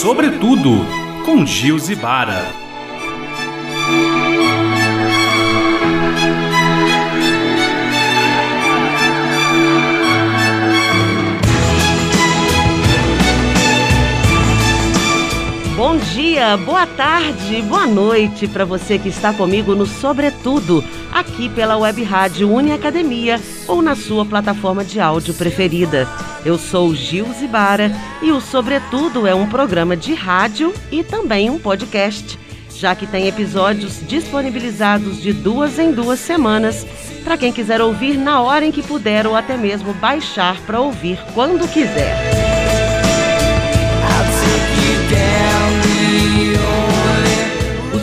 Sobretudo, com Gil Zibara. Bom dia, boa tarde, boa noite para você que está comigo no Sobretudo, aqui pela Web Rádio Uni Academia ou na sua plataforma de áudio preferida. Eu sou Gil Zibara e o Sobretudo é um programa de rádio e também um podcast, já que tem episódios disponibilizados de duas em duas semanas para quem quiser ouvir na hora em que puder ou até mesmo baixar para ouvir quando quiser.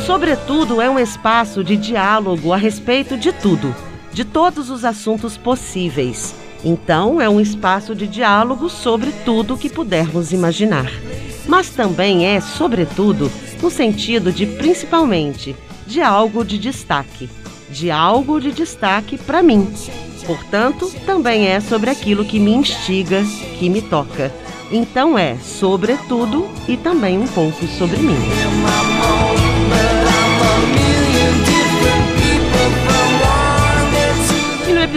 Sobretudo é um espaço de diálogo a respeito de tudo, de todos os assuntos possíveis. Então, é um espaço de diálogo sobre tudo que pudermos imaginar. Mas também é, sobretudo, no sentido de principalmente de algo de destaque, de algo de destaque para mim. Portanto, também é sobre aquilo que me instiga, que me toca. Então é sobretudo e também um pouco sobre mim.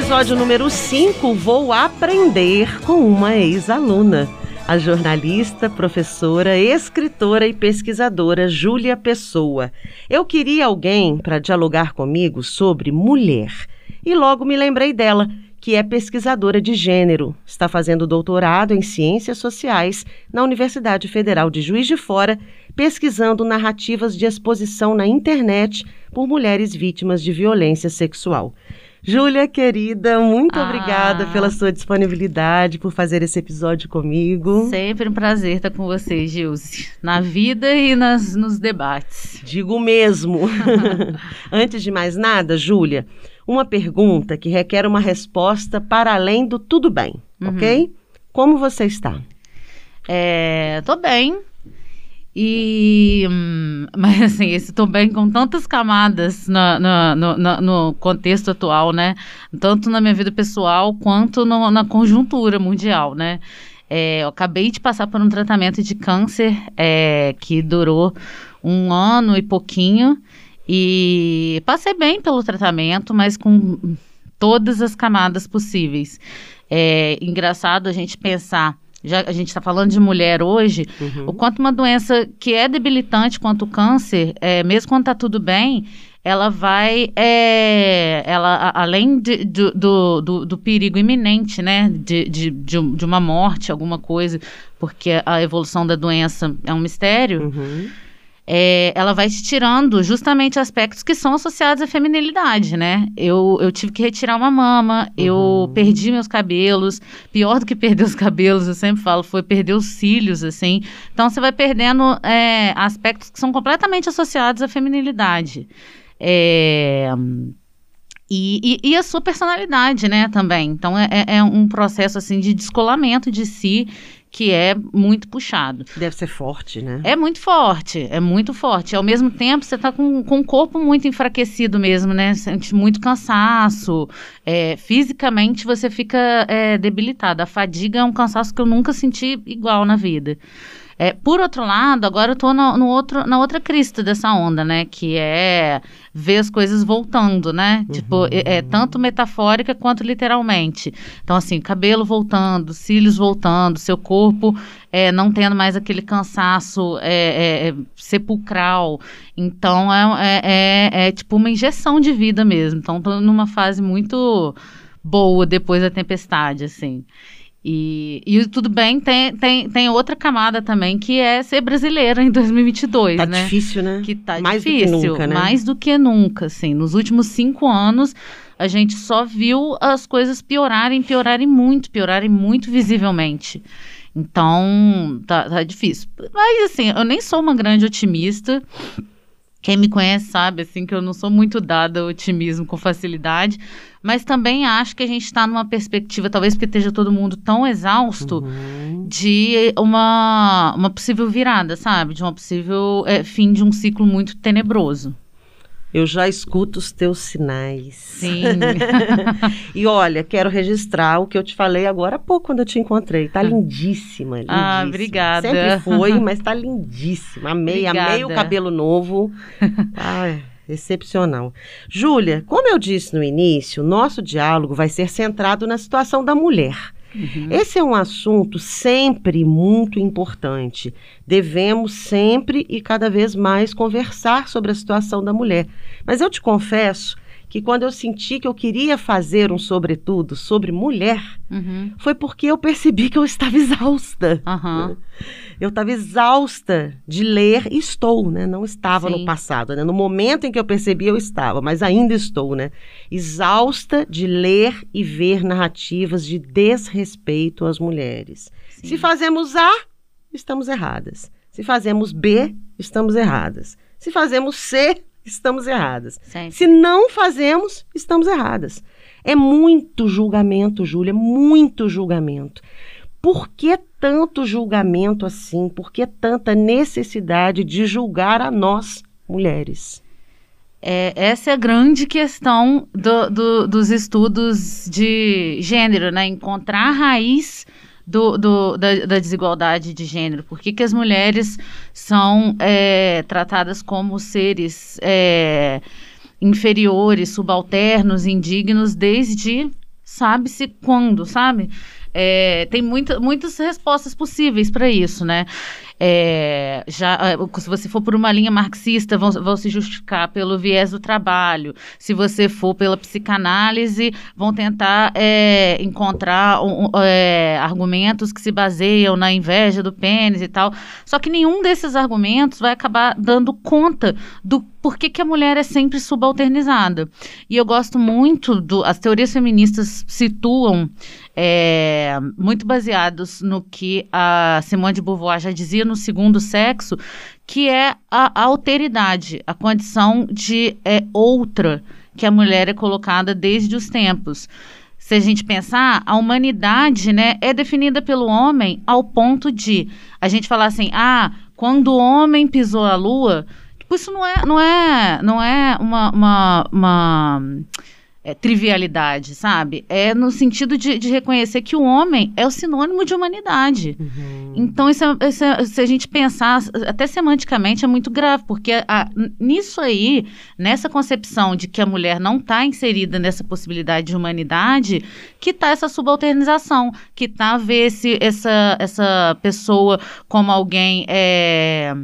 Episódio número 5 vou aprender com uma ex-aluna, a jornalista, professora, escritora e pesquisadora Júlia Pessoa. Eu queria alguém para dialogar comigo sobre mulher e logo me lembrei dela que é pesquisadora de gênero. Está fazendo doutorado em Ciências Sociais na Universidade Federal de Juiz de Fora, pesquisando narrativas de exposição na internet por mulheres vítimas de violência sexual. Júlia, querida, muito ah. obrigada pela sua disponibilidade, por fazer esse episódio comigo. Sempre um prazer estar com você, Gilce, na vida e nas, nos debates. Digo mesmo. Antes de mais nada, Júlia, uma pergunta que requer uma resposta para além do tudo bem, uhum. ok? Como você está? É, tô bem. E, hum, mas assim, esse tô bem com tantas camadas no, no, contexto atual, né? Tanto na minha vida pessoal quanto no, na conjuntura mundial, né? É, eu acabei de passar por um tratamento de câncer é, que durou um ano e pouquinho. E passei bem pelo tratamento, mas com todas as camadas possíveis. É engraçado a gente pensar já a gente está falando de mulher hoje, uhum. o quanto uma doença que é debilitante quanto o câncer, é, mesmo quando está tudo bem, ela vai, é, ela, a, além de, do, do, do, perigo iminente, né, de, de, de, uma morte, alguma coisa, porque a evolução da doença é um mistério, uhum é, ela vai te tirando justamente aspectos que são associados à feminilidade, né? Eu, eu tive que retirar uma mama, uhum. eu perdi meus cabelos. Pior do que perder os cabelos, eu sempre falo, foi perder os cílios, assim. Então, você vai perdendo é, aspectos que são completamente associados à feminilidade. É... E, e, e, a sua personalidade, né, também. Então, é, é, é um processo, assim, de descolamento de si que é muito puxado. Deve ser forte, né? É muito forte, é muito forte. Ao mesmo tempo, você está com, com o corpo muito enfraquecido mesmo, né? Sente muito cansaço. É, fisicamente, você fica é, debilitado. A fadiga é um cansaço que eu nunca senti igual na vida. É, por outro lado, agora eu tô no, no, outro, na outra crista dessa onda, né? Que é ver as coisas voltando, né? Uhum. Tipo, é, é, tanto metafórica quanto literalmente. Então, assim, cabelo voltando, cílios voltando, seu corpo é, não tendo mais aquele cansaço é, é, é sepulcral. Então, é, é, é, tipo uma injeção de vida mesmo. Então, tô numa fase muito boa depois da tempestade, assim. E, e tudo bem, tem, tem, tem outra camada também, que é ser brasileira em 2022, tá né? Difícil, né? Que tá mais difícil, do que nunca, né? mais do que nunca, assim. Nos últimos cinco anos, a gente só viu as coisas piorarem, piorarem muito, piorarem muito visivelmente. Então, tá, tá difícil. Mas, assim, eu nem sou uma grande otimista. Quem me conhece sabe, assim, que eu não sou muito dada ao otimismo com facilidade, mas também acho que a gente está numa perspectiva, talvez porque esteja todo mundo tão exausto, uhum. de uma, uma possível virada, sabe? De uma possível é, fim de um ciclo muito tenebroso. Eu já escuto os teus sinais. Sim. e olha, quero registrar o que eu te falei agora há pouco quando eu te encontrei. Tá lindíssima, lindíssima. Ah, obrigada. Sempre foi, mas tá lindíssima. Amei, Obrigada. amei o cabelo novo. Ai, excepcional. Júlia, como eu disse no início, nosso diálogo vai ser centrado na situação da mulher. Uhum. Esse é um assunto sempre muito importante. Devemos sempre e cada vez mais conversar sobre a situação da mulher. Mas eu te confesso que quando eu senti que eu queria fazer um sobretudo sobre mulher, Uhum. foi porque eu percebi que eu estava exausta. Aham. Eu estava exausta de ler, e estou, né? Não estava Sim. no passado, né? No momento em que eu percebi, eu estava, mas ainda estou, né? Exausta de ler e ver narrativas de desrespeito às mulheres. Sim. Se fazemos A, estamos erradas. Se fazemos B, estamos erradas. Se fazemos C, estamos erradas. Se não fazemos, estamos erradas. É muito julgamento, Júlia, muito julgamento. Por que tanto julgamento assim? Por que tanta necessidade de julgar a nós, mulheres? É, essa é a grande questão do- do- dos estudos de gênero, né? Encontrar a raiz do, do- da, da desigualdade de gênero. Por que, que as mulheres são é, tratadas como seres é, inferiores, subalternos, indignos, desde sabe-se quando, sabe? É, tem muita, muitas respostas possíveis para isso, né? É, já, ah, se você for por uma linha marxista, vão, vão se justificar pelo viés do trabalho. Se você for pela psicanálise, vão tentar é, encontrar um, é, argumentos que se baseiam na inveja do pênis e tal. Só que nenhum desses argumentos vai acabar dando conta do porquê que a mulher é sempre subalternizada. E eu gosto muito do. As teorias feministas situam é, muito baseados no que a Simone de Beauvoir já dizia no segundo sexo, que é a, alteridade, a condição de é, outra que a mulher é colocada desde os tempos. Se a gente pensar, a humanidade né, é definida pelo homem ao ponto de a gente falar assim, ah, quando o homem pisou a lua, tipo, isso não é, não é, não é uma, uma, uma é, trivialidade, sabe? É no sentido de, de reconhecer que o homem é o sinônimo de humanidade. Então, isso é- isso é- se a gente pensar, até semanticamente, é muito grave, porque a- n- nisso aí, nessa concepção de que a mulher não está inserida nessa possibilidade de humanidade, que está essa subalternização, que está ver esse, essa, essa pessoa como alguém é,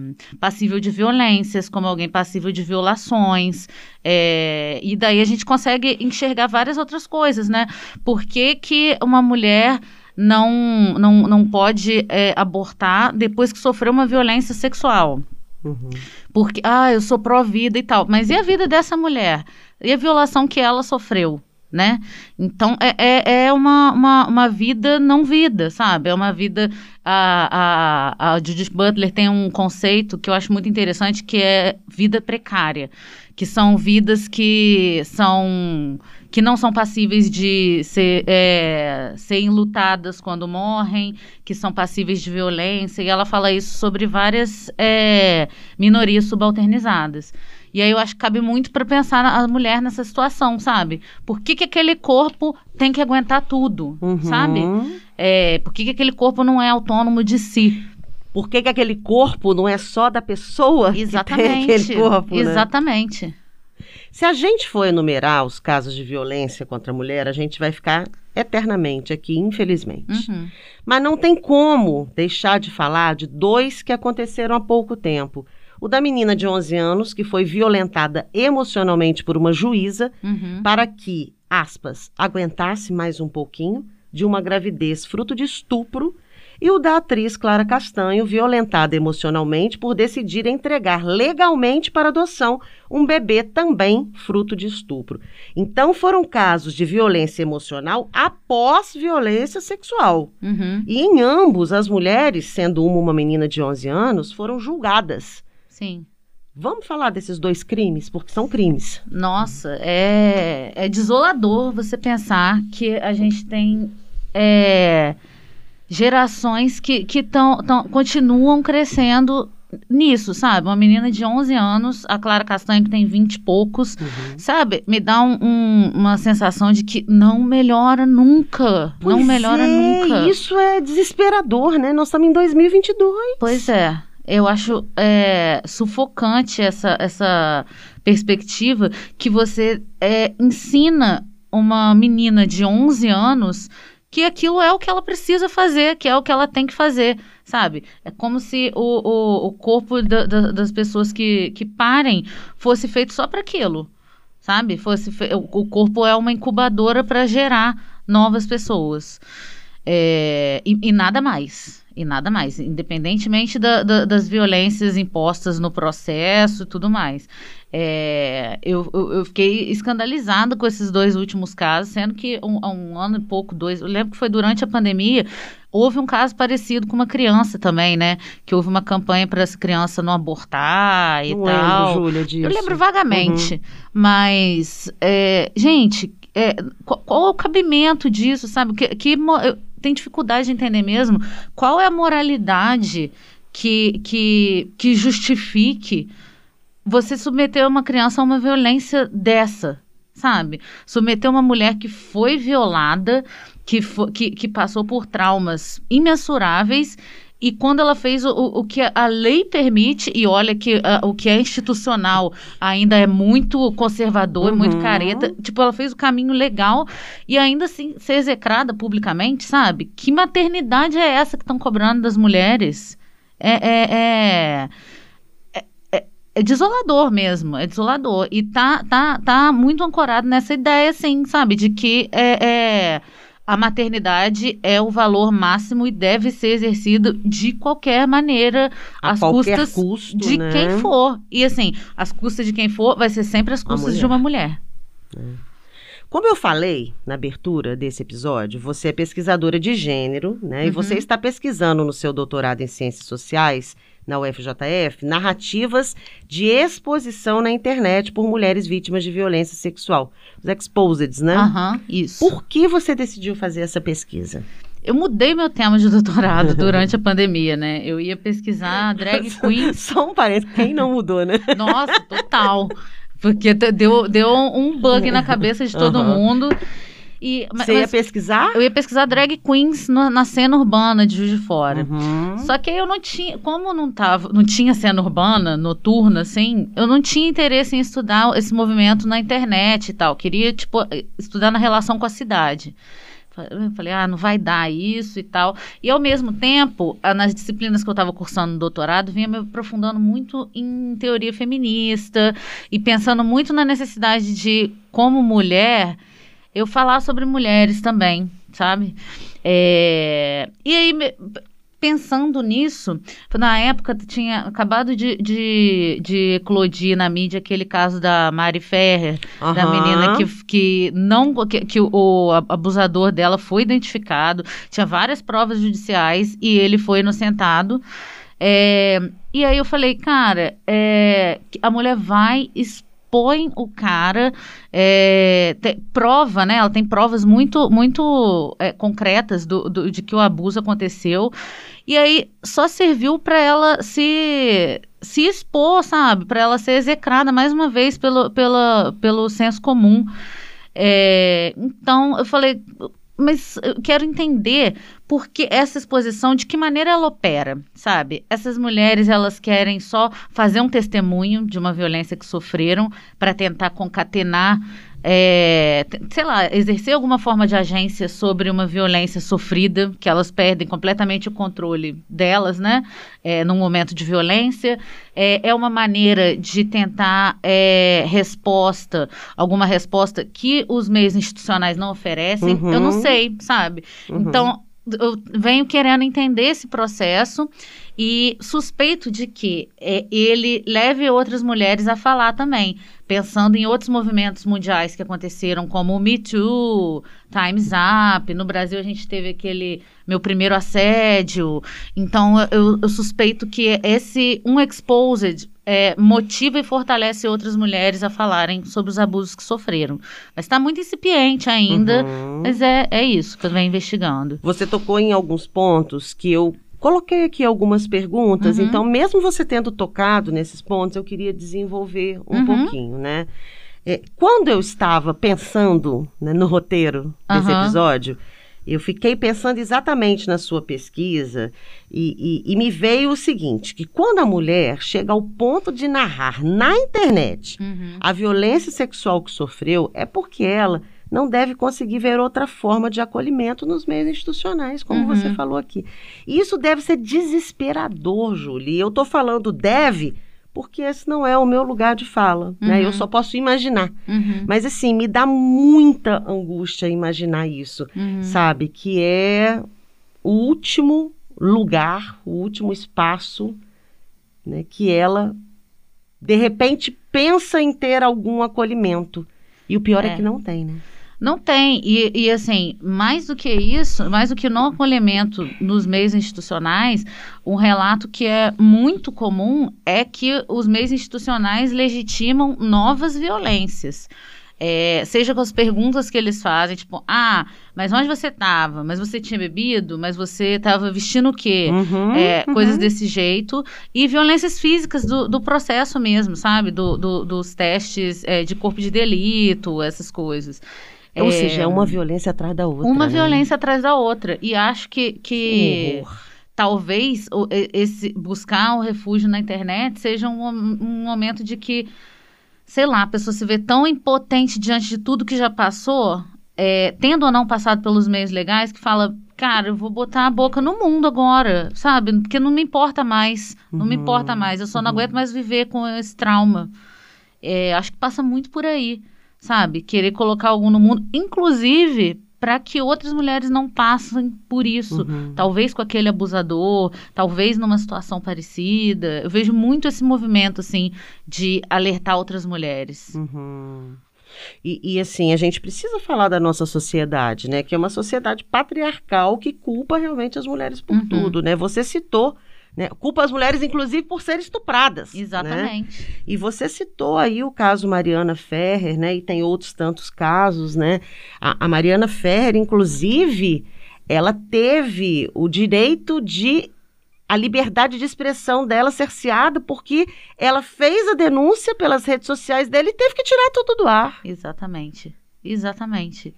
passível de violências, como alguém passível de violações. É, e daí a gente consegue enxergar várias outras coisas, né? Por que, que uma mulher não, não, não pode é, abortar depois que sofreu uma violência sexual? Uhum. Porque, ah, eu sou pró-vida e tal. Mas e a vida dessa mulher? E a violação que ela sofreu? Né? Então, é, é, é uma, uma, uma vida não vida, sabe? É uma vida. A, a, a Judith Butler tem um conceito que eu acho muito interessante, que é vida precária. Que são vidas que são que não são passíveis de ser, é, serem lutadas quando morrem, que são passíveis de violência, e ela fala isso sobre várias é, minorias subalternizadas. E aí eu acho que cabe muito para pensar na- a mulher nessa situação, sabe? Por que, que aquele corpo tem que aguentar tudo, Uhum. sabe? É, por que, que aquele corpo não é autônomo de si? Por que, que aquele corpo não é só da pessoa que tem Exatamente. aquele corpo, né? Exatamente. Se a gente for enumerar os casos de violência contra a mulher, a gente vai ficar eternamente aqui, infelizmente. Uhum. Mas não tem como deixar de falar de dois que aconteceram há pouco tempo. O da menina de 11 anos, que foi violentada emocionalmente por uma juíza Uhum. para que, aspas, aguentasse mais um pouquinho de uma gravidez fruto de estupro. E o da atriz Clara Castanho, violentada emocionalmente por decidir entregar legalmente para adoção um bebê também fruto de estupro. Então foram casos de violência emocional após violência sexual. Uhum. E em ambos, as mulheres, sendo uma uma menina de 11 anos, foram julgadas. Sim. Vamos falar desses dois crimes, porque são crimes. Nossa, é, é desolador você pensar que a gente tem é, gerações que, que tão, tão, continuam crescendo nisso, sabe? Uma menina de 11 anos, a Clara Castanho, que tem 20 e poucos, Uhum. sabe? Me dá um- um- uma sensação de que não melhora nunca. não Pois melhora é, nunca. Isso é desesperador, né? Nós estamos em 2022. Pois é. Eu acho é, sufocante essa, essa perspectiva que você é, ensina uma menina de 11 anos que aquilo é o que ela precisa fazer, que é o que ela tem que fazer, sabe? É como se o, o, o corpo da- da- das pessoas que, que parem fosse feito só para aquilo, sabe? Fosse fe- o, corpo é uma incubadora para gerar novas pessoas. É, e, e nada mais. E nada mais, independentemente da- da- das violências impostas no processo e tudo mais. É, eu, eu, eu fiquei escandalizada com esses dois últimos casos, sendo que um, há um ano e pouco, dois, eu lembro que foi durante a pandemia, houve um caso parecido com uma criança também, né? Que houve uma campanha para essa criança não abortar e Não tal. lembro, Júlia, disso. Eu lembro vagamente, mas, é, gente, é, qual, qual é o cabimento disso, sabe? Que, que eu tenho dificuldade de entender mesmo qual é a moralidade que, que, que justifique você submeter uma criança a uma violência dessa, sabe? Submeter uma mulher que foi violada, que, que, que passou por traumas imensuráveis e quando ela fez o, o que a lei permite, e olha que ah, o que é institucional ainda é muito conservador, e muito Uhum. careta, tipo, ela fez o caminho legal e ainda assim ser execrada publicamente, sabe? Que maternidade é essa que estão cobrando das mulheres? É, é, é, é, é- é desolador mesmo, é desolador. E tá, tá, tá muito ancorado nessa ideia, assim, sabe? De que é, é, a maternidade é o valor máximo e deve ser exercido de qualquer maneira, A às qualquer custas custo, de né? quem for. E assim, as custas de quem for vai ser sempre as custas de uma mulher. Como eu falei na abertura desse episódio, você é pesquisadora de gênero, né? E Uhum. você está pesquisando no seu doutorado em Ciências Sociais, na UFJF, narrativas de exposição na internet por mulheres vítimas de violência sexual. Os exposeds, né? Aham, isso. Por que você decidiu fazer essa pesquisa? Eu mudei meu tema de doutorado durante a pandemia, né? Eu ia pesquisar drag queens. Só um parênteses, quem não mudou, né? Nossa, total. Porque deu, deu um bug na cabeça de todo Aham. mundo. E, Você ia pesquisar? eu ia pesquisar drag queens no- na cena urbana de Juiz de Fora. Uhum. Só que aí eu não tinha, como não tava, não tinha cena urbana, noturna, assim, eu não tinha interesse em estudar esse movimento na internet e tal. Queria, tipo, estudar na relação com a cidade. Eu falei, ah, não vai dar isso e tal. E ao mesmo tempo, nas disciplinas que eu estava cursando no doutorado, vinha me aprofundando muito em teoria feminista e pensando muito na necessidade de, como mulher, eu falar sobre mulheres também, sabe? É, E aí, pensando nisso, na época tinha acabado de, de, de eclodir na mídia aquele caso da Mari Ferrer, da Aham. menina que, que não que, que o, abusador dela foi identificado, tinha várias provas judiciais e ele foi inocentado. É, e aí eu falei, cara, é, a mulher vai expõe o cara, é, te- prova, né? Ela tem provas muito muito é, concretas do, do- de que o abuso aconteceu. E aí só serviu para ela se se expor, sabe? Para ela ser execrada mais uma vez pelo, pela, pelo senso comum. É, então eu falei, mas eu quero entender por que essa exposição, de que maneira ela opera, sabe? Essas mulheres, elas querem só fazer um testemunho de uma violência que sofreram para tentar concatenar, é, sei lá, exercer alguma forma de agência sobre uma violência sofrida, que elas perdem completamente o controle delas, né? É, num momento de violência. É, é uma maneira de tentar é, resposta, alguma resposta que os meios institucionais não oferecem. Uhum. Eu não sei, sabe? Uhum. Então, eu venho querendo entender esse processo e suspeito de que é, ele leve outras mulheres a falar também, pensando em outros movimentos mundiais que aconteceram, como o Me Too, Time's Up. No Brasil, a gente teve aquele meu primeiro assédio. Então, eu, eu suspeito que esse um exposed é, motiva e fortalece outras mulheres a falarem sobre os abusos que sofreram. Mas está muito incipiente ainda. Uhum. Mas é, é isso que eu venho investigando. Você tocou em alguns pontos que eu Coloquei aqui algumas perguntas, Uhum. então, mesmo você tendo tocado nesses pontos, eu queria desenvolver um Uhum. pouquinho, né? É, quando eu estava pensando né, no roteiro desse Aham. episódio, eu fiquei pensando exatamente na sua pesquisa e, e- e me veio o seguinte: que quando a mulher chega ao ponto de narrar na internet Uhum. a violência sexual que sofreu, é porque ela não deve conseguir ver outra forma de acolhimento nos meios institucionais, como Uhum. você falou aqui. E isso deve ser desesperador, Júlia. Eu estou falando deve porque esse não é o meu lugar de fala, né? Uhum. Eu só posso imaginar. Uhum. Mas assim, me dá muita angústia imaginar isso, Uhum. sabe? Que é o último lugar, o último espaço, né? Que ela, de repente, pensa em ter algum acolhimento. E o pior é, É. que não tem, né? Não tem. E, e, assim, mais do que isso, mais do que no acolhimento nos meios institucionais, um relato que é muito comum é que os meios institucionais legitimam novas violências. É, seja com as perguntas que eles fazem, tipo, ah, mas onde você estava? Mas você tinha bebido? Mas você estava vestindo o quê? Uhum, É, uhum. coisas desse jeito. E violências físicas do, do processo mesmo, sabe? Do, do- dos testes é, de corpo de delito, essas coisas. Ou É, seja, é uma violência atrás da outra. uma né? violência atrás da outra. E acho que, Que horror. talvez esse buscar o refúgio na internet seja um, um momento de que, sei lá, a pessoa se vê tão impotente diante de tudo que já passou, é, tendo ou não passado pelos meios legais, que fala, cara, eu vou botar a boca no mundo agora, sabe? Porque não me importa mais, não me Uhum, importa mais, eu só não uhum. aguento mais viver com esse trauma. É, acho que passa muito por aí, sabe? Querer colocar algo no mundo, inclusive para que outras mulheres não passem por isso. Uhum. Talvez com aquele abusador, talvez numa situação parecida. Eu vejo muito esse movimento, assim, de alertar outras mulheres. Uhum. E, e, assim, a gente precisa falar da nossa sociedade, né? Que é uma sociedade patriarcal que culpa realmente as mulheres por Uhum. tudo, né? Você citou, né? Culpa as mulheres, inclusive, por serem estupradas. né? Exatamente. E você citou aí o caso Mariana Ferrer, né? E tem outros tantos casos, né? A, a Mariana Ferrer, inclusive, ela teve o direito de a liberdade de expressão dela cerceada porque ela fez a denúncia pelas redes sociais dele e teve que tirar tudo do ar. Exatamente. Exatamente.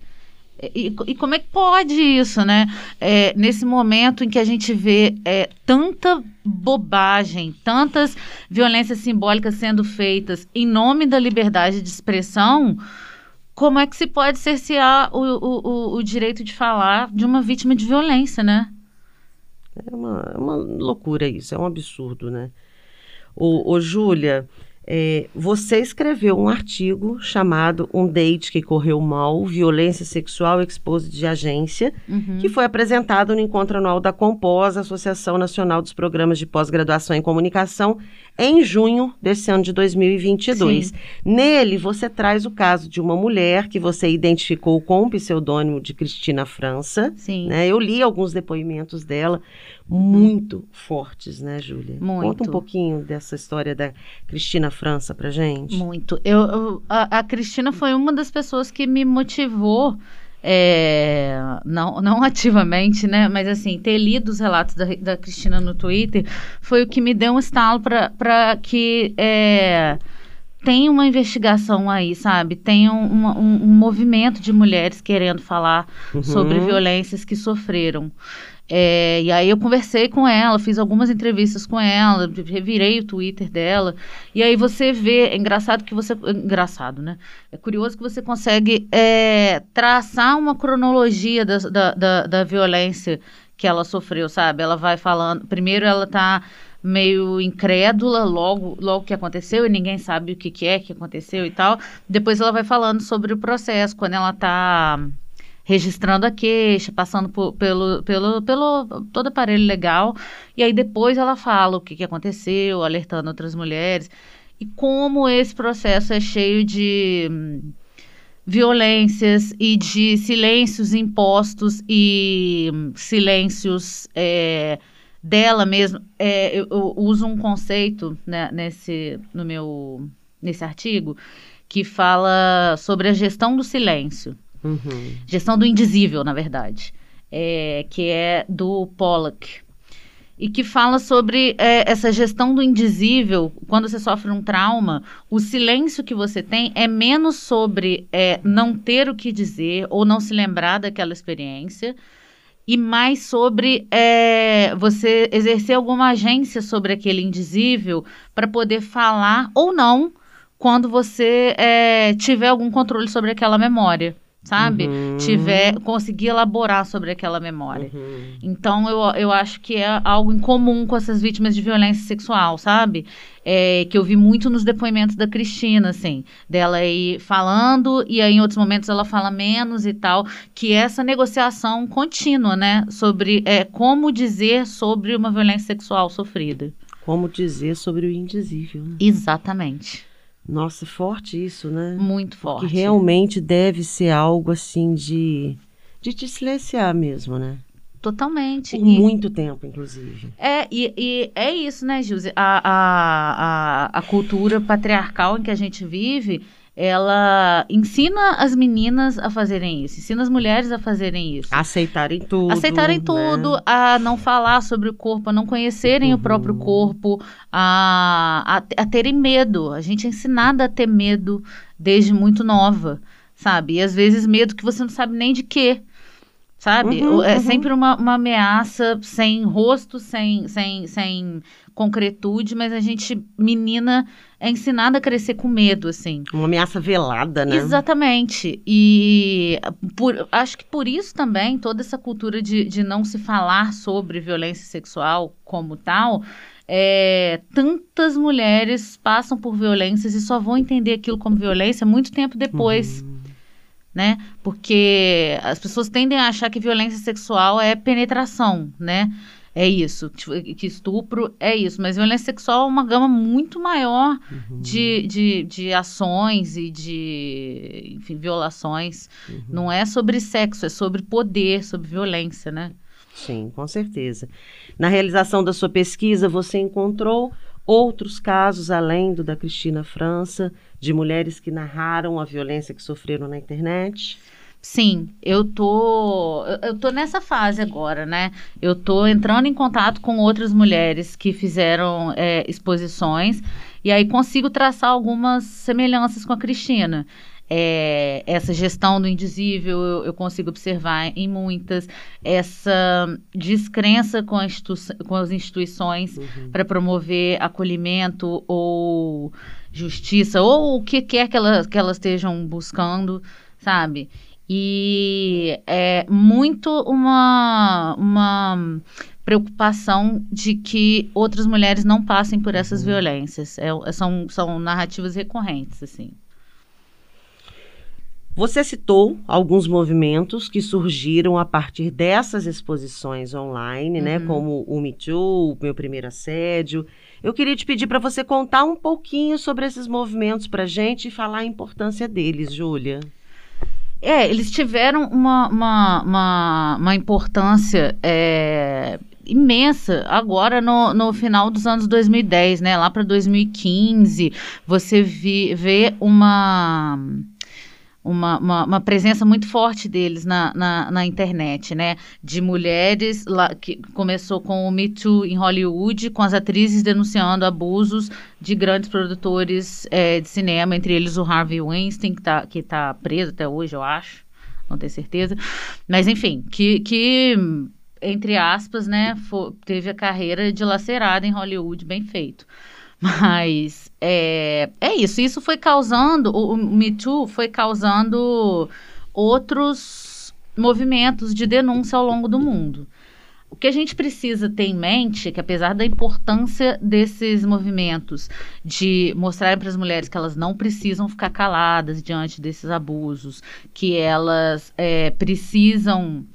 E, e como é que pode isso, né? É, nesse momento em que a gente vê é, tanta bobagem, tantas violências simbólicas sendo feitas em nome da liberdade de expressão, como é que se pode cercear o, o, o, o direito de falar de uma vítima de violência, né? É uma, é uma loucura isso, é um absurdo, né? Ô, ô Júlia, é, você escreveu um artigo chamado Um Date que Correu Mal, Violência Sexual Exposed de Agência, Uhum. que foi apresentado no encontro anual da Compós, Associação Nacional dos Programas de Pós-Graduação em Comunicação, em junho desse ano de 2022. Sim. Nele, você traz o caso de uma mulher que você identificou com o pseudônimo de Cristina França. Sim. né? Eu li alguns depoimentos dela, muito fortes, né, Júlia? Muito. Conta um pouquinho dessa história da Cristina França pra gente. Muito. Eu, eu- a, a Cristina foi uma das pessoas que me motivou, é, não, não ativamente, né? Mas assim, ter lido os relatos da, da Cristina no Twitter foi o que me deu um estalo para que é, tem uma investigação aí, sabe? Tem um, uma- um- um movimento de mulheres querendo falar sobre Uhum. violências que sofreram. É, e aí eu conversei com ela, fiz algumas entrevistas com ela, revirei o Twitter dela. E aí você vê, é engraçado que você. Engraçado, né? É curioso que você consegue é, traçar uma cronologia da, da, da, da violência que ela sofreu, sabe? Ela vai falando. Primeiro ela tá meio incrédula logo logo que aconteceu e ninguém sabe o que, que é que aconteceu e tal. Depois ela vai falando sobre o processo, quando ela tá registrando a queixa, passando por- pelo, pelo, pelo todo aparelho legal, e aí depois ela fala o que, que aconteceu, alertando outras mulheres, e como esse processo é cheio de hum, violências e de silêncios impostos e hum, silêncios é, dela mesma. É, eu, eu uso um conceito né, nesse, no meu, nesse artigo que fala sobre a gestão do silêncio. Uhum. Gestão do indizível, na verdade. É, que é do Pollock. e que fala sobre é, essa gestão do indizível. Quando você sofre um trauma, o silêncio que você tem é menos sobre é, não ter o que dizer ou não se lembrar daquela experiência e mais sobre é, você exercer alguma agência sobre aquele indizível para poder falar ou não quando você é, tiver algum controle sobre aquela memória sabe? Uhum. Tiver, conseguir elaborar sobre aquela memória. Uhum. Então, eu, eu acho que é algo em comum com essas vítimas de violência sexual, sabe? É, que eu vi muito nos depoimentos da Cristina, assim, dela aí falando, e aí em outros momentos ela fala menos e tal, que essa negociação contínua, né? Sobre é, como dizer sobre uma violência sexual sofrida. Como dizer sobre o indizível. Né? Exatamente. Nossa, forte isso, né? Muito forte. Que realmente deve ser algo assim de, de te silenciar mesmo, né? Totalmente. Por e, muito tempo, inclusive. É, e, e é isso, né, Gilze? A, a, a, a cultura patriarcal em que a gente vive, ela ensina as meninas a fazerem isso, ensina as mulheres a fazerem isso. Aceitarem tudo. Aceitarem né? tudo, a não falar sobre o corpo, a não conhecerem uhum. o próprio corpo, a, a, a terem medo. A gente é ensinada a ter medo desde muito nova, sabe? E às vezes medo que você não sabe nem de quê sabe? Uhum, é uhum. sempre uma, uma ameaça sem rosto, sem, sem, sem concretude, mas a gente, menina, é ensinada a crescer com medo, assim. Uma ameaça velada, né? Exatamente. E por, acho que por isso também, toda essa cultura de, de não se falar sobre violência sexual como tal, é, tantas mulheres passam por violências e só vão entender aquilo como violência muito tempo depois. Uhum. Né? Porque as pessoas tendem a achar que violência sexual é penetração, né? é isso, tipo, que estupro é isso, mas violência sexual é uma gama muito maior uhum. de, de, de ações e de, enfim, violações. Uhum. Não é sobre sexo, é sobre poder, sobre violência, né? Sim, com certeza. Na realização da sua pesquisa, você encontrou outros casos além do da Cristina França, de mulheres que narraram a violência que sofreram na internet? Sim, eu tô eu tô nessa fase agora, né? Eu tô entrando em contato com outras mulheres que fizeram é, exposições e aí consigo traçar algumas semelhanças com a Cristina. É, essa gestão do indizível eu, eu, consigo observar em muitas, essa descrença com, com as instituições uhum. para promover acolhimento ou justiça, ou o que quer que elas, que elas estejam buscando, sabe? E é muito uma, uma preocupação de que outras mulheres não passem por essas uhum. violências. É, são, são narrativas recorrentes, assim. Você citou alguns movimentos que surgiram a partir dessas exposições online, né? uhum. né? Como o Me Too, o Meu Primeiro Assédio. Eu queria te pedir para você contar um pouquinho sobre esses movimentos para gente e falar a importância deles, Júlia. É, eles tiveram uma, uma, uma, uma importância é, imensa agora no, no final dos anos 2010, né? Lá para 2015, você vi, vê uma uma, uma, uma, presença muito forte deles na, na, na, internet, né? De mulheres, lá, que começou com o Me Too em Hollywood, com as atrizes denunciando abusos de grandes produtores é, de cinema, entre eles o Harvey Weinstein, que está que tá preso até hoje, eu acho, não tenho certeza. Mas, enfim, que, que entre aspas, né, teve a carreira dilacerada em Hollywood, bem feito. Mas é, é isso. Isso foi causando, o, o Me Too foi causando outros movimentos de denúncia ao longo do mundo. O que a gente precisa ter em mente é que, apesar da importância desses movimentos de mostrarem para as mulheres que elas não precisam ficar caladas diante desses abusos, que elas é, precisam,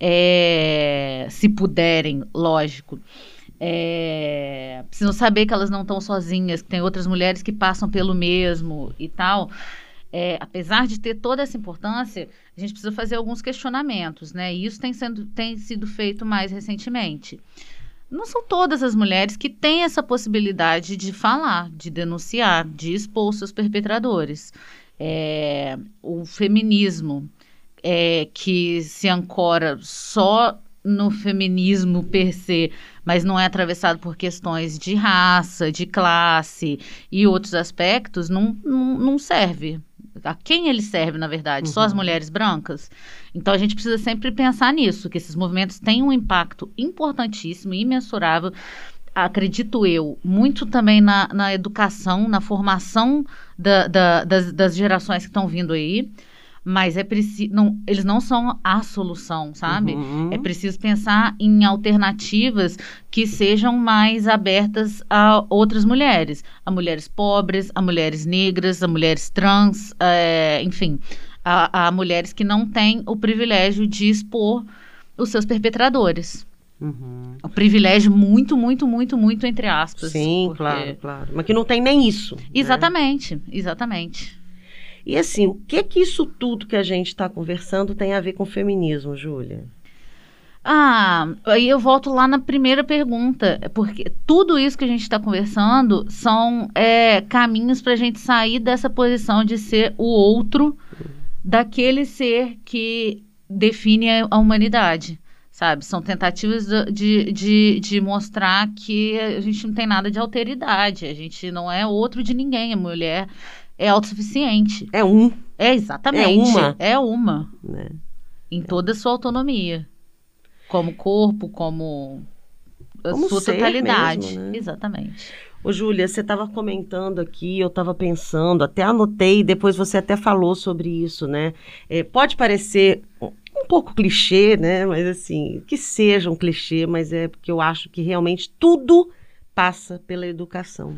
é, se puderem, lógico, é, precisam saber que elas não estão sozinhas, que tem outras mulheres que passam pelo mesmo e tal. É, apesar de ter toda essa importância, a gente precisa fazer alguns questionamentos, né? E isso tem, sendo, tem sido feito mais recentemente. Não são todas as mulheres que têm essa possibilidade de falar, de denunciar, de expor seus perpetradores. É, o feminismo é, que se ancora só no feminismo per se, mas não é atravessado por questões de raça, de classe e outros aspectos, não, não, não serve. A quem ele serve, na verdade? Uhum. Só as uhum. mulheres brancas? Então a gente precisa sempre pensar nisso, que esses movimentos têm um impacto importantíssimo, imensurável acredito eu, muito também na, na educação, na formação da, da, das, das, gerações que estão vindo aí. Mas é preciso. Não, eles não são a solução, sabe? Uhum. É preciso pensar em alternativas que sejam mais abertas a outras mulheres. A mulheres pobres, a mulheres negras, a mulheres trans, é, enfim. A, a mulheres que não têm o privilégio de expor os seus perpetradores. Uhum. Um privilégio muito, muito, muito, muito entre aspas. Sim, porque... claro, claro. Mas que não tem nem isso. Exatamente, né? exatamente. E assim, o que que isso tudo que a gente está conversando tem a ver com feminismo, Júlia? Ah, aí eu volto lá na primeira pergunta, porque tudo isso que a gente está conversando são é, caminhos para a gente sair dessa posição de ser o outro, daquele ser que define a humanidade sabe? São tentativas de, de, de mostrar que a gente não tem nada de alteridade, a gente não é outro de ninguém, a mulher é autossuficiente. É um. É, exatamente. É uma. É uma. Né? Em toda a sua autonomia. Como corpo, como, como sua totalidade. Mesmo, né? Exatamente. Ô, Júlia, você estava comentando aqui, eu estava pensando, até anotei, depois você até falou sobre isso, né? É, pode parecer um pouco clichê, né? Mas assim, que seja um clichê, mas é porque eu acho que realmente tudo passa pela educação.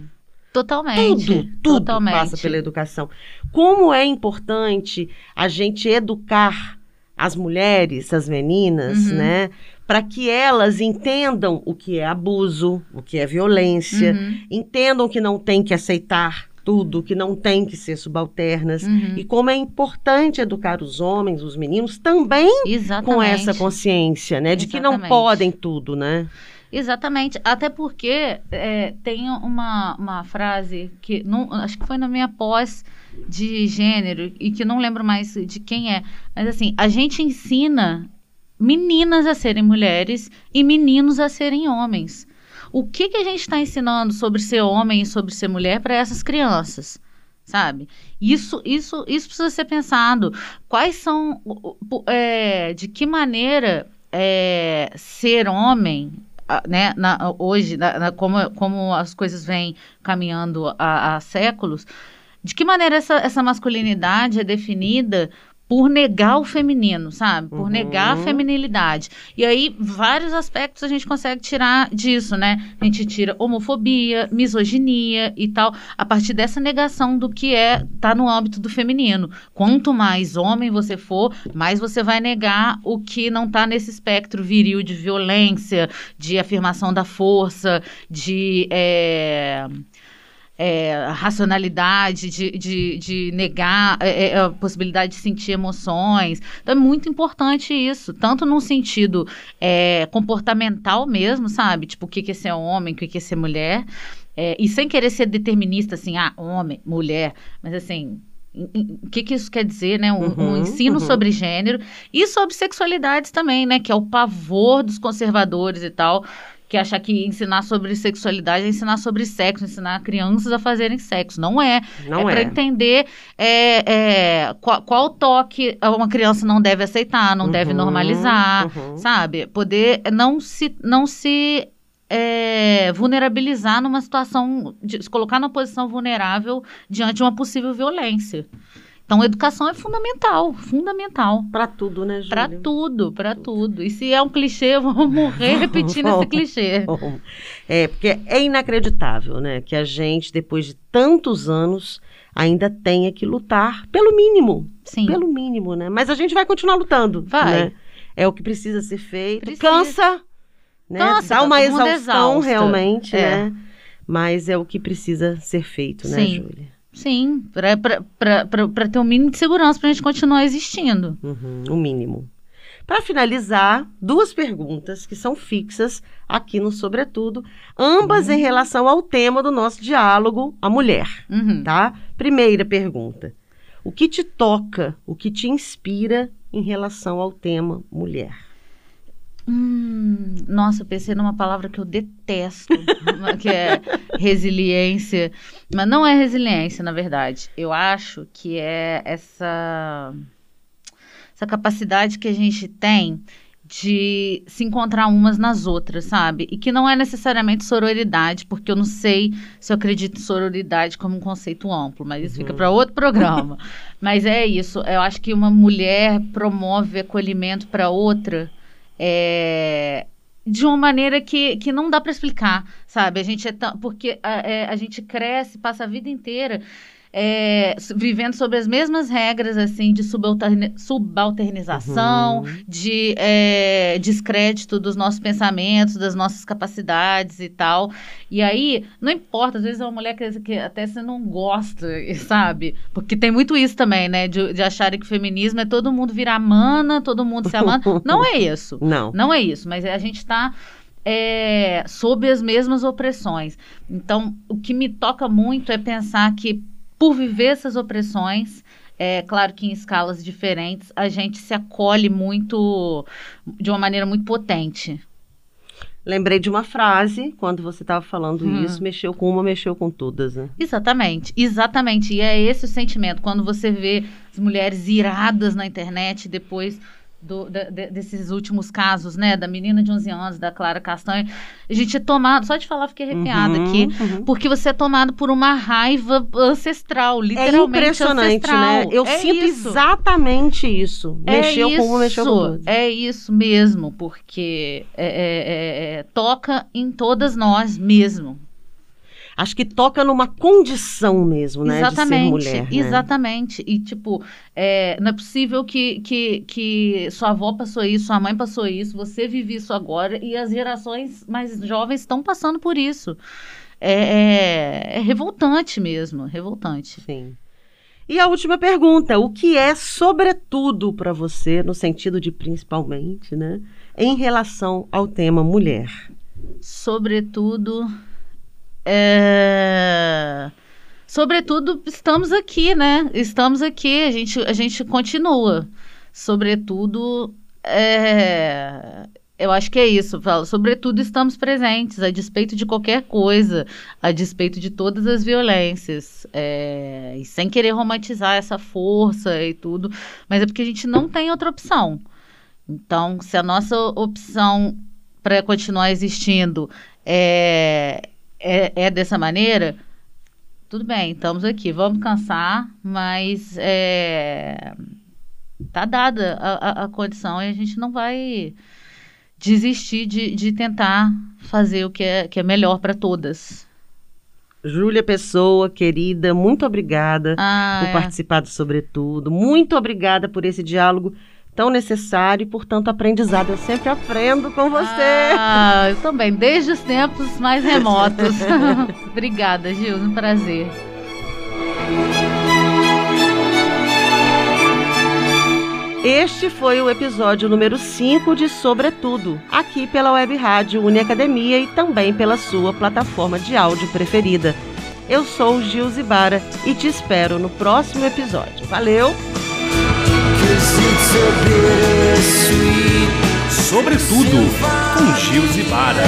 Totalmente. Tudo, tudo totalmente. passa pela educação. Como é importante a gente educar as mulheres, as meninas, uhum. né? Para que elas entendam o que é abuso, o que é violência, uhum. entendam que não tem que aceitar tudo, que não tem que ser subalternas. Uhum. E como é importante educar os homens, os meninos, também Exatamente. com essa consciência, né? De Exatamente. que não podem tudo, né? Exatamente. Até porque é, tem uma, uma frase que não, acho que foi na minha pós de gênero e que não lembro mais de quem é. Mas assim, a gente ensina meninas a serem mulheres e meninos a serem homens. O que, que a gente está ensinando sobre ser homem e sobre ser mulher para essas crianças? Sabe? Isso, isso, isso precisa ser pensado. Quais são, é, de que maneira é, ser homem, né, na, hoje, na, na, como, como as coisas vêm caminhando há, séculos, de que maneira essa, essa masculinidade é definida por negar o feminino, sabe? Por uhum. negar a feminilidade. E aí, vários aspectos a gente consegue tirar disso, né? A gente tira homofobia, misoginia e tal, a partir dessa negação do que é tá no âmbito do feminino. Quanto mais homem você for, mais você vai negar o que não tá nesse espectro viril de violência, de afirmação da força, de. É é, racionalidade, de, de, de negar é, é, a possibilidade de sentir emoções. Então é muito importante isso, tanto num sentido é, comportamental mesmo, sabe? Tipo, o que é ser homem, o que é ser mulher. É, e sem querer ser determinista, assim, ah, homem, mulher, mas assim, o que, que, isso quer dizer, né? Um, uhum, um ensino uhum. sobre gênero e sobre sexualidades também, né? Que é o pavor dos conservadores e tal que achar que ensinar sobre sexualidade é ensinar sobre sexo, ensinar crianças a fazerem sexo. Não é. Não é, é. para entender é, é, qual, qual, toque uma criança não deve aceitar, não uhum, deve normalizar, uhum. sabe? Poder não se, não se é, vulnerabilizar numa situação, de, se colocar numa posição vulnerável diante de uma possível violência. Então, educação é fundamental, fundamental. Para tudo, né, Júlia? Para tudo, para tudo. E se é um clichê, eu vou morrer repetindo esse clichê. É, porque é inacreditável, né, que a gente, depois de tantos anos, ainda tenha que lutar pelo mínimo. Sim. Pelo mínimo, né? Mas a gente vai continuar lutando. Vai. Né? É o que precisa ser feito. Precisa. Cansa, né? Cansa, Dá uma exaustão realmente, é. né? Mas é o que precisa ser feito, né, Sim. Júlia? Sim, para ter um mínimo de segurança para a gente continuar existindo. Uhum, o mínimo. Para finalizar, duas perguntas que são fixas aqui no Sobretudo, ambas uhum. em relação ao tema do nosso diálogo, a mulher, uhum. tá? Primeira pergunta: o que te toca, o que te inspira em relação ao tema mulher? Hum, Nossa, eu pensei numa palavra que eu detesto, que é resiliência. Mas não é resiliência, na verdade. Eu acho que é essa, essa capacidade que a gente tem de se encontrar umas nas outras, sabe? E que não é necessariamente sororidade, porque eu não sei se eu acredito em sororidade como um conceito amplo, mas isso uhum. fica para outro programa. mas é isso, eu acho que uma mulher promove acolhimento para outra é, de uma maneira que, que não dá para explicar, sabe? A gente é tão, porque a, é, a gente cresce, passa a vida inteira é, vivendo sobre as mesmas regras assim de subalternização, uhum. de é, descrédito dos nossos pensamentos, das nossas capacidades e tal. E aí, não importa, às vezes é uma mulher que, que até você não gosta, sabe? Porque tem muito isso também, né? De, de acharem que o feminismo é todo mundo virar mana, todo mundo se amando. não é isso. Não. Não é isso, mas a gente está é, sob as mesmas opressões. Então, o que me toca muito é pensar que por viver essas opressões, é claro que em escalas diferentes, a gente se acolhe muito, de uma maneira muito potente. Lembrei de uma frase, quando você estava falando hum. isso, mexeu com uma, mexeu com todas, né? Exatamente, exatamente. E é esse o sentimento. Quando você vê as mulheres iradas na internet, depois do, de, desses últimos casos, né? Da menina de 11 anos, da Clara Castanho. A gente é tomado, só de falar fiquei arrepiada uhum, aqui, uhum. porque você é tomado por uma raiva ancestral, é literalmente é impressionante, ancestral. né? Eu é sinto isso. exatamente isso. É mexeu isso, com mexeu com duas. É isso mesmo, porque é, é, é, toca em todas nós mesmo acho que toca numa condição mesmo, né? Exatamente, de ser mulher. Né? Exatamente. E, tipo, é, não é possível que, que, que sua avó passou isso, sua mãe passou isso, você vive isso agora e as gerações mais jovens estão passando por isso. É, é, é revoltante mesmo, revoltante. Sim. E a última pergunta: o que é, sobretudo, para você, no sentido de principalmente, né, em relação ao tema mulher? Sobretudo, é... Sobretudo, estamos aqui, né? Estamos aqui, a gente, a gente continua. Sobretudo, é... eu acho que é isso. Falo. Sobretudo, estamos presentes, a despeito de qualquer coisa, a despeito de todas as violências. É... E sem querer romantizar essa força e tudo, mas é porque a gente não tem outra opção. Então, se a nossa opção para continuar existindo é é, é dessa maneira, tudo bem, estamos aqui, vamos cansar, mas é, tá dada a, a, a, condição e a gente não vai desistir de, de tentar fazer o que é, que é melhor para todas. Júlia Pessoa, querida, muito obrigada ah, por é. participar do Sobretudo. Muito obrigada por esse diálogo tão necessário e, portanto, aprendizado. Eu sempre aprendo com você. Ah, eu também, desde os tempos mais remotos. Obrigada, Gil, um prazer. Este foi o episódio número 5 de Sobretudo, aqui pela Web Rádio Uniacademia e também pela sua plataforma de áudio preferida. Eu sou Gil Zibara e te espero no próximo episódio. Valeu! Sobretudo com Gil Zibara.